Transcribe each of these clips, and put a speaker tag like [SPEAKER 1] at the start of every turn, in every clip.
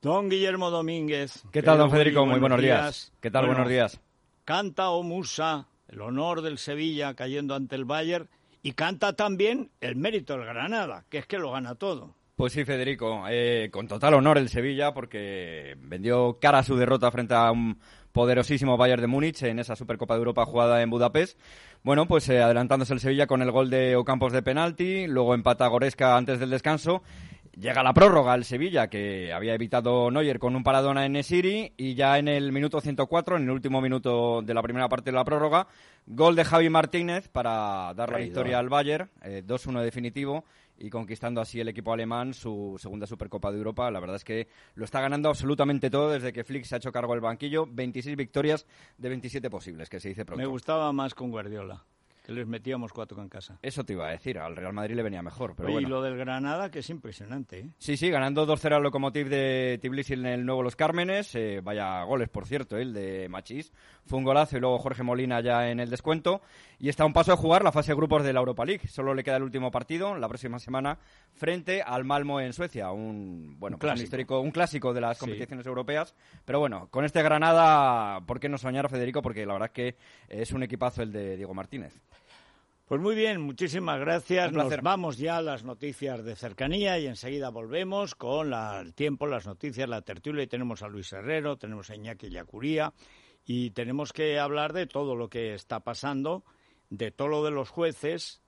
[SPEAKER 1] Don Guillermo Domínguez.
[SPEAKER 2] ¿Qué tal, don Federico? Muy buenos días. ¿Qué tal? buenos días.
[SPEAKER 1] Canta o Musa, el honor del Sevilla cayendo ante el Bayern, y canta también el mérito del Granada, que es que lo gana todo.
[SPEAKER 2] Pues sí, Federico, eh, con total honor el Sevilla, porque vendió cara a su derrota frente a un poderosísimo Bayern de Múnich en esa Supercopa de Europa jugada en Budapest. Bueno, pues eh, adelantándose el Sevilla con el gol de Ocampos de penalti, luego empata Goresca antes del descanso Llega la prórroga al Sevilla, que había evitado Neuer con un paradona en Nesiri, y ya en el minuto 104, en el último minuto de la primera parte de la prórroga, gol de Javi Martínez para dar la victoria al Bayern, 2-1 eh, definitivo, y conquistando así el equipo alemán su segunda Supercopa de Europa. La verdad es que lo está ganando absolutamente todo desde que Flick se ha hecho cargo del banquillo. 26 victorias de 27 posibles, que se dice pronto.
[SPEAKER 1] Me gustaba más con Guardiola les metíamos cuatro en casa.
[SPEAKER 2] Eso te iba a decir, al Real Madrid le venía mejor. Pero
[SPEAKER 1] Y lo del Granada, que es impresionante. ¿eh?
[SPEAKER 2] Sí, sí, ganando 2-0 al Lokomotiv de Tbilisi en el nuevo Los Cármenes. Eh, vaya goles, por cierto, el de Machís. Fue un golazo y luego Jorge Molina ya en el descuento. Y está a un paso de jugar la fase de grupos de la Europa League. Solo le queda el último partido, la próxima semana, frente al Malmo en Suecia. Un, bueno, un, pues clásico. histórico, un clásico de las competiciones europeas. Pero bueno, con este Granada, ¿por qué no soñar, Federico? Porque la verdad es que es un equipazo el de Diego Martínez.
[SPEAKER 1] Pues muy bien, muchísimas gracias. Nos vamos ya a las noticias de cercanía y enseguida volvemos con el tiempo, las noticias, la tertulia. Y tenemos a Luis Herrero, tenemos a Iñaki Yacuría y tenemos que hablar de todo lo que está pasando, de todo lo de los jueces,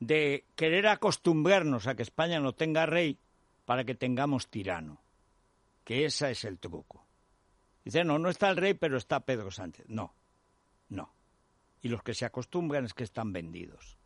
[SPEAKER 1] de querer acostumbrarnos a que España no tenga rey para que tengamos tirano. Que ese es el truco. Dice, no, no está el rey, pero está Pedro Sánchez. No y los que se acostumbran es que están vendidos.